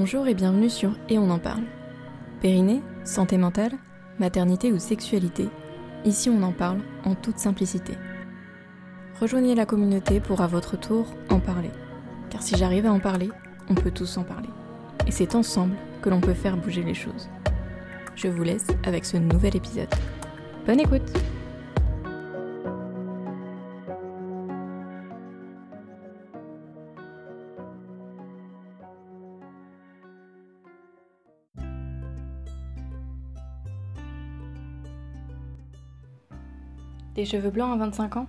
Bonjour et bienvenue sur Et on en parle. Périnée, santé mentale, maternité ou sexualité, ici on en parle en toute simplicité. Rejoignez la communauté pour à votre tour en parler. Car si j'arrive à en parler, on peut tous en parler. Et c'est ensemble que l'on peut faire bouger les choses. Je vous laisse avec ce nouvel épisode. Bonne écoute Des cheveux blancs à 25 ans?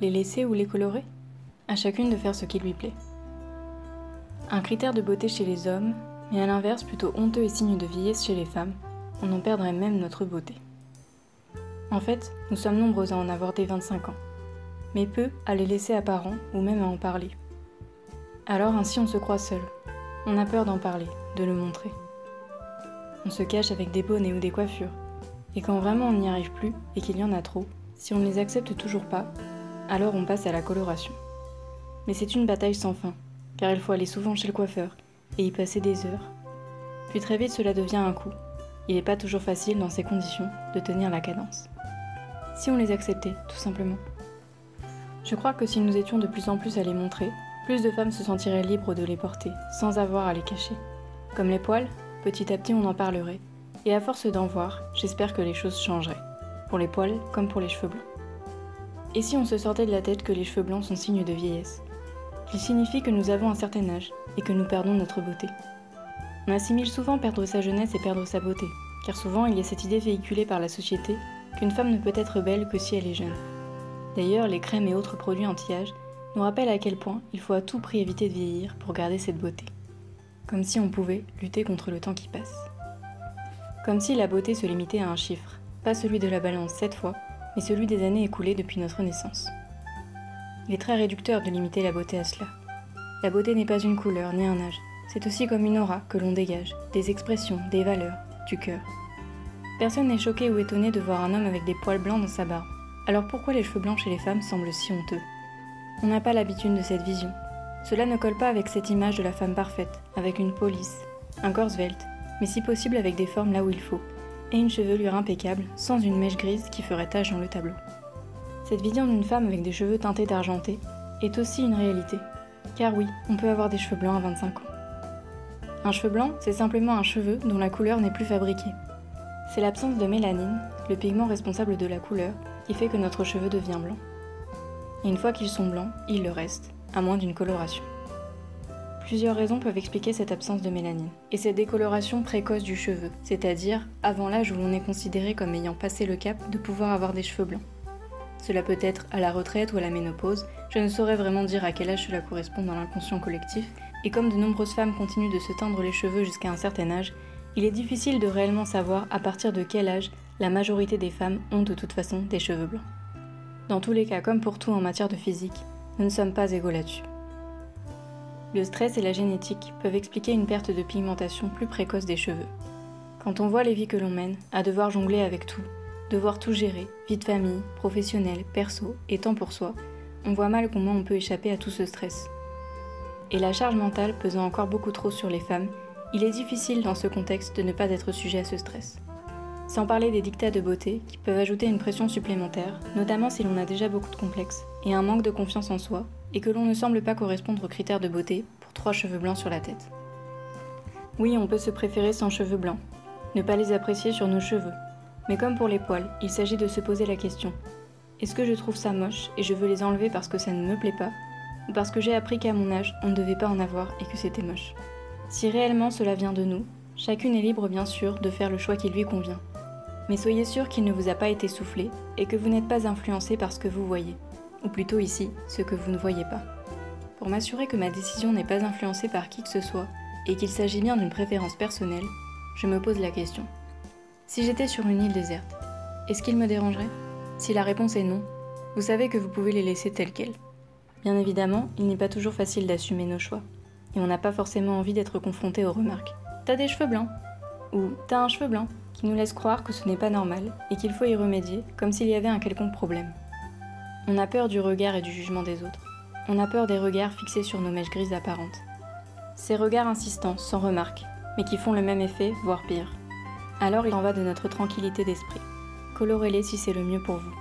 Les laisser ou les colorer? À chacune de faire ce qui lui plaît. Un critère de beauté chez les hommes, mais à l'inverse plutôt honteux et signe de vieillesse chez les femmes, on en perdrait même notre beauté. En fait, nous sommes nombreux à en avoir dès 25 ans, mais peu à les laisser apparents ou même à en parler. Alors ainsi on se croit seul. On a peur d'en parler, de le montrer. On se cache avec des bonnets ou des coiffures, et quand vraiment on n'y arrive plus et qu'il y en a trop, si on ne les accepte toujours pas, alors on passe à la coloration. Mais c'est une bataille sans fin, car il faut aller souvent chez le coiffeur et y passer des heures. Puis très vite cela devient un coup. Il n'est pas toujours facile dans ces conditions de tenir la cadence. Si on les acceptait, tout simplement. Je crois que si nous étions de plus en plus à les montrer, plus de femmes se sentiraient libres de les porter, sans avoir à les cacher. Comme les poils, petit à petit on en parlerait, et à force d'en voir, j'espère que les choses changeraient pour les poils comme pour les cheveux blancs. Et si on se sortait de la tête que les cheveux blancs sont signes de vieillesse? Qu'ils signifient que nous avons un certain âge et que nous perdons notre beauté. On assimile souvent perdre sa jeunesse et perdre sa beauté, car souvent il y a cette idée véhiculée par la société qu'une femme ne peut être belle que si elle est jeune. D'ailleurs, les crèmes et autres produits anti-âge nous rappellent à quel point il faut à tout prix éviter de vieillir pour garder cette beauté. Comme si on pouvait lutter contre le temps qui passe. Comme si la beauté se limitait à un chiffre, pas celui de la balance cette fois, mais celui des années écoulées depuis notre naissance. Il est très réducteur de limiter la beauté à cela. La beauté n'est pas une couleur ni un âge, c'est aussi comme une aura que l'on dégage, des expressions, des valeurs, du cœur. Personne n'est choqué ou étonné de voir un homme avec des poils blancs dans sa barbe. Alors pourquoi les cheveux blancs chez les femmes semblent si honteux? On n'a pas l'habitude de cette vision. Cela ne colle pas avec cette image de la femme parfaite, avec une police, un corps svelte, mais si possible avec des formes là où il faut, et une chevelure impeccable, sans une mèche grise qui ferait tache dans le tableau. Cette vision d'une femme avec des cheveux teintés d'argenté est aussi une réalité. Car oui, on peut avoir des cheveux blancs à 25 ans. Un cheveu blanc, c'est simplement un cheveu dont la couleur n'est plus fabriquée. C'est l'absence de mélanine, le pigment responsable de la couleur, qui fait que notre cheveu devient blanc. Et une fois qu'ils sont blancs, ils le restent, à moins d'une coloration. Plusieurs raisons peuvent expliquer cette absence de mélanine et cette décoloration précoce du cheveu, c'est-à-dire avant l'âge où l'on est considéré comme ayant passé le cap de pouvoir avoir des cheveux blancs. Cela peut être à la retraite ou à la ménopause, je ne saurais vraiment dire à quel âge cela correspond dans l'inconscient collectif, et comme de nombreuses femmes continuent de se teindre les cheveux jusqu'à un certain âge, il est difficile de réellement savoir à partir de quel âge la majorité des femmes ont de toute façon des cheveux blancs. Dans tous les cas, comme pour tout en matière de physique, nous ne sommes pas égaux là-dessus. Le stress et la génétique peuvent expliquer une perte de pigmentation plus précoce des cheveux. Quand on voit les vies que l'on mène, à devoir jongler avec tout, devoir tout gérer, vie de famille, professionnelle, perso et temps pour soi, on voit mal comment on peut échapper à tout ce stress. Et la charge mentale pesant encore beaucoup trop sur les femmes, il est difficile dans ce contexte de ne pas être sujet à ce stress. Sans parler des dictats de beauté qui peuvent ajouter une pression supplémentaire, notamment si l'on a déjà beaucoup de complexes et un manque de confiance en soi, et que l'on ne semble pas correspondre aux critères de beauté pour trois cheveux blancs sur la tête. Oui, on peut se préférer sans cheveux blancs, ne pas les apprécier sur nos cheveux. Mais comme pour les poils, il s'agit de se poser la question est-ce que je trouve ça moche et je veux les enlever parce que ça ne me plaît pas Ou parce que j'ai appris qu'à mon âge, on ne devait pas en avoir et que c'était moche? Si réellement cela vient de nous, chacune est libre bien sûr de faire le choix qui lui convient. Mais soyez sûr qu'il ne vous a pas été soufflé et que vous n'êtes pas influencé par ce que vous voyez ou plutôt ici, ce que vous ne voyez pas. Pour m'assurer que ma décision n'est pas influencée par qui que ce soit, et qu'il s'agit bien d'une préférence personnelle, je me pose la question. Si j'étais sur une île déserte, est-ce qu'il me dérangerait? Si la réponse est non, vous savez que vous pouvez les laisser telles quelles. Bien évidemment, il n'est pas toujours facile d'assumer nos choix, et on n'a pas forcément envie d'être confronté aux remarques. T'as des cheveux blancs Ou t'as un cheveu blanc qui nous laisse croire que ce n'est pas normal et qu'il faut y remédier comme s'il y avait un quelconque problème. On a peur du regard et du jugement des autres. On a peur des regards fixés sur nos mèches grises apparentes. Ces regards insistants, sans remarque, mais qui font le même effet, voire pire. Alors il en va de notre tranquillité d'esprit. Colorez-les si c'est le mieux pour vous.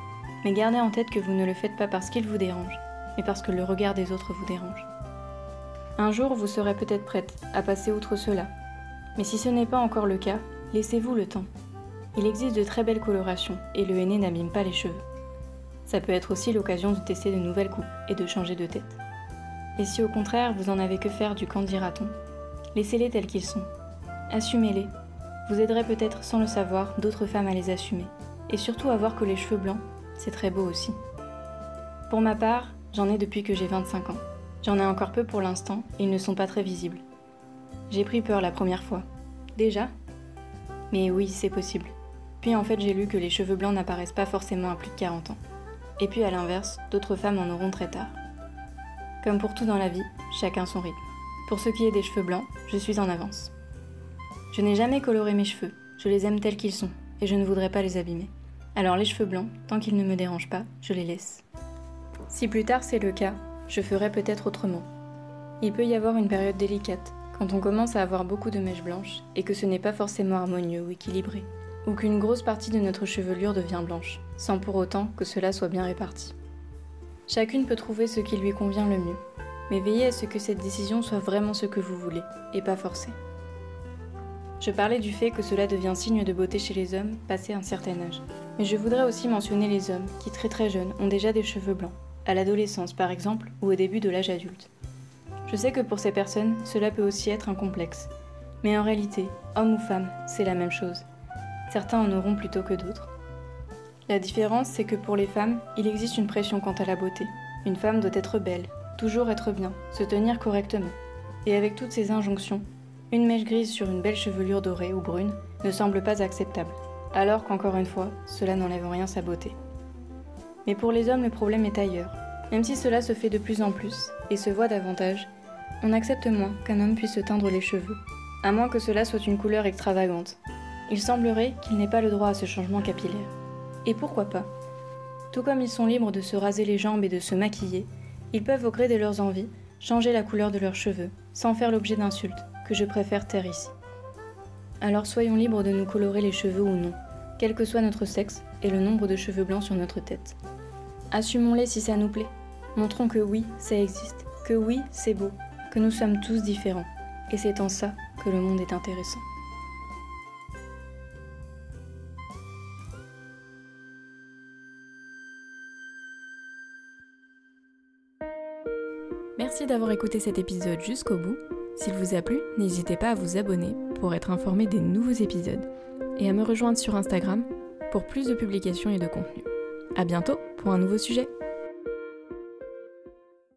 Mais gardez en tête que vous ne le faites pas parce qu'il vous dérange, mais parce que le regard des autres vous dérange. Un jour, vous serez peut-être prête à passer outre cela. Mais si ce n'est pas encore le cas, laissez-vous le temps. Il existe de très belles colorations et le henné n'abîme pas les cheveux. Ça peut être aussi l'occasion de tester de nouvelles coupes et de changer de tête. Et si au contraire vous en avez que faire du candidaton, laissez-les tels qu'ils sont. Assumez-les. Vous aiderez peut-être sans le savoir d'autres femmes à les assumer. Et surtout à voir que les cheveux blancs, c'est très beau aussi. Pour ma part, j'en ai depuis que j'ai 25 ans. J'en ai encore peu pour l'instant et ils ne sont pas très visibles. J'ai pris peur la première fois. Déjà? Mais oui, c'est possible. Puis en fait, j'ai lu que les cheveux blancs n'apparaissent pas forcément à plus de 40 ans. Et puis à l'inverse, d'autres femmes en auront très tard. Comme pour tout dans la vie, chacun son rythme. Pour ce qui est des cheveux blancs, je suis en avance. Je n'ai jamais coloré mes cheveux, je les aime tels qu'ils sont, et je ne voudrais pas les abîmer. Alors les cheveux blancs, tant qu'ils ne me dérangent pas, je les laisse. Si plus tard c'est le cas, je ferai peut-être autrement. Il peut y avoir une période délicate, quand on commence à avoir beaucoup de mèches blanches, et que ce n'est pas forcément harmonieux ou équilibré, ou qu'une grosse partie de notre chevelure devient blanche, sans pour autant que cela soit bien réparti. Chacune peut trouver ce qui lui convient le mieux, mais veillez à ce que cette décision soit vraiment ce que vous voulez, et pas forcée. Je parlais du fait que cela devient signe de beauté chez les hommes passé un certain âge, mais je voudrais aussi mentionner les hommes qui très très jeunes ont déjà des cheveux blancs, à l'adolescence par exemple, ou au début de l'âge adulte. Je sais que pour ces personnes, cela peut aussi être un complexe, mais en réalité, homme ou femme, c'est la même chose. Certains en auront plutôt que d'autres. La différence, c'est que pour les femmes, il existe une pression quant à la beauté. Une femme doit être belle, toujours être bien, se tenir correctement. Et avec toutes ces injonctions, une mèche grise sur une belle chevelure dorée ou brune ne semble pas acceptable, alors qu'encore une fois, cela n'enlève en rien sa beauté. Mais pour les hommes, le problème est ailleurs. Même si cela se fait de plus en plus, et se voit davantage, on accepte moins qu'un homme puisse se teindre les cheveux, à moins que cela soit une couleur extravagante. Il semblerait qu'il n'ait pas le droit à ce changement capillaire. Et pourquoi pas Tout comme ils sont libres de se raser les jambes et de se maquiller, ils peuvent au gré de leurs envies changer la couleur de leurs cheveux, sans faire l'objet d'insultes, que je préfère taire ici. Alors soyons libres de nous colorer les cheveux ou non, quel que soit notre sexe et le nombre de cheveux blancs sur notre tête. Assumons-les si ça nous plaît. Montrons que oui, ça existe, que oui, c'est beau, que nous sommes tous différents. Et c'est en ça que le monde est intéressant. Merci d'avoir écouté cet épisode jusqu'au bout. S'il vous a plu, n'hésitez pas à vous abonner pour être informé des nouveaux épisodes et à me rejoindre sur Instagram pour plus de publications et de contenu. A bientôt pour un nouveau sujet.